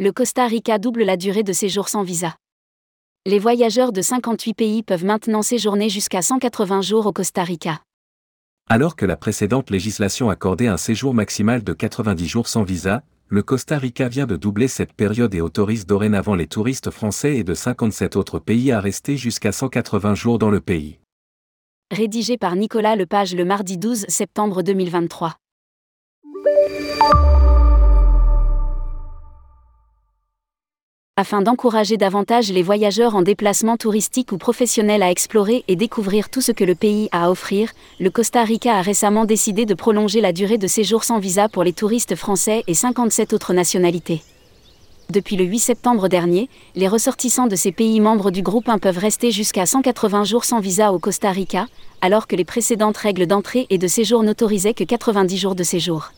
le Costa Rica double la durée de séjour sans visa. Les voyageurs de 58 pays peuvent maintenant séjourner jusqu'à 180 jours au Costa Rica. Alors que la précédente législation accordait un séjour maximal de 90 jours sans visa, le Costa Rica vient de doubler cette période et autorise dorénavant les touristes français et de 57 autres pays à rester jusqu'à 180 jours dans le pays. Rédigé par Nicolas Lepage le mardi 12 septembre 2023. Afin d'encourager davantage les voyageurs en déplacement touristique ou professionnel à explorer et découvrir tout ce que le pays a à offrir, le Costa Rica a récemment décidé de prolonger la durée de séjour sans visa pour les touristes français et 57 autres nationalités. Depuis le 8 septembre dernier, les ressortissants de ces pays membres du groupe 1 peuvent rester jusqu'à 180 jours sans visa au Costa Rica, alors que les précédentes règles d'entrée et de séjour n'autorisaient que 90 jours de séjour.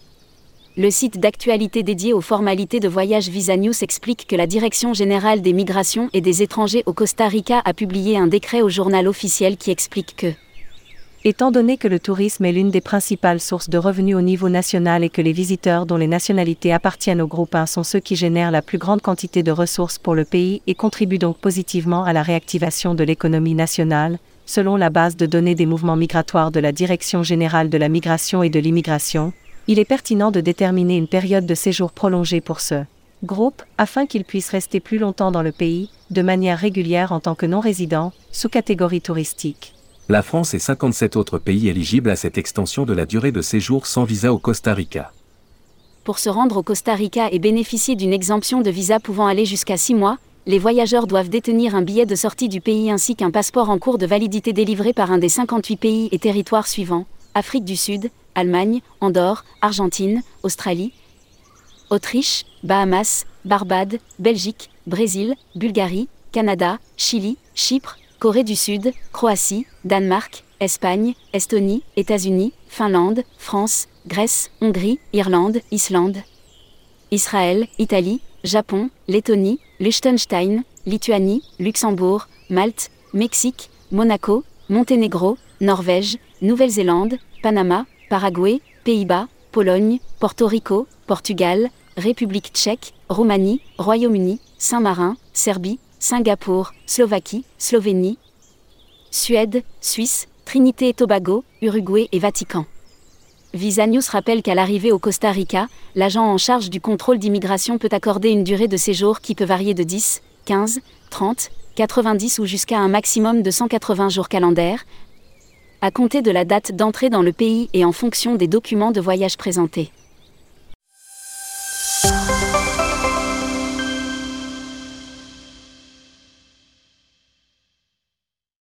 Le site d'actualité dédié aux formalités de voyage Visa News explique que la Direction générale des migrations et des étrangers au Costa Rica a publié un décret au journal officiel qui explique que Étant donné que le tourisme est l'une des principales sources de revenus au niveau national et que les visiteurs dont les nationalités appartiennent au groupe 1 sont ceux qui génèrent la plus grande quantité de ressources pour le pays et contribuent donc positivement à la réactivation de l'économie nationale, selon la base de données des mouvements migratoires de la Direction générale de la migration et de l'immigration, il est pertinent de déterminer une période de séjour prolongée pour ce groupe, afin qu'il puisse rester plus longtemps dans le pays, de manière régulière en tant que non-résident, sous catégorie touristique. La France et 57 autres pays éligibles à cette extension de la durée de séjour sans visa au Costa Rica. Pour se rendre au Costa Rica et bénéficier d'une exemption de visa pouvant aller jusqu'à 6 mois, les voyageurs doivent détenir un billet de sortie du pays ainsi qu'un passeport en cours de validité délivré par un des 58 pays et territoires suivants Afrique du Sud, Allemagne, Andorre, Argentine, Australie, Autriche, Bahamas, Barbade, Belgique, Brésil, Bulgarie, Canada, Chili, Chypre, Corée du Sud, Croatie, Danemark, Espagne, Estonie, États-Unis, Finlande, France, Grèce, Hongrie, Irlande, Islande, Israël, Italie, Japon, Lettonie, Liechtenstein, Lituanie, Luxembourg, Malte, Mexique, Monaco, Monténégro, Norvège, Nouvelle-Zélande, Panama, Paraguay, Pays-Bas, Pologne, Porto Rico, Portugal, République tchèque, Roumanie, Royaume-Uni, Saint-Marin, Serbie, Singapour, Slovaquie, Slovénie, Suède, Suisse, Trinité et Tobago, Uruguay et Vatican. Visa News rappelle qu'à l'arrivée au Costa Rica, l'agent en charge du contrôle d'immigration peut accorder une durée de séjour qui peut varier de 10, 15, 30, 90 ou jusqu'à un maximum de 180 jours calendaires, à compter de la date d'entrée dans le pays et en fonction des documents de voyage présentés.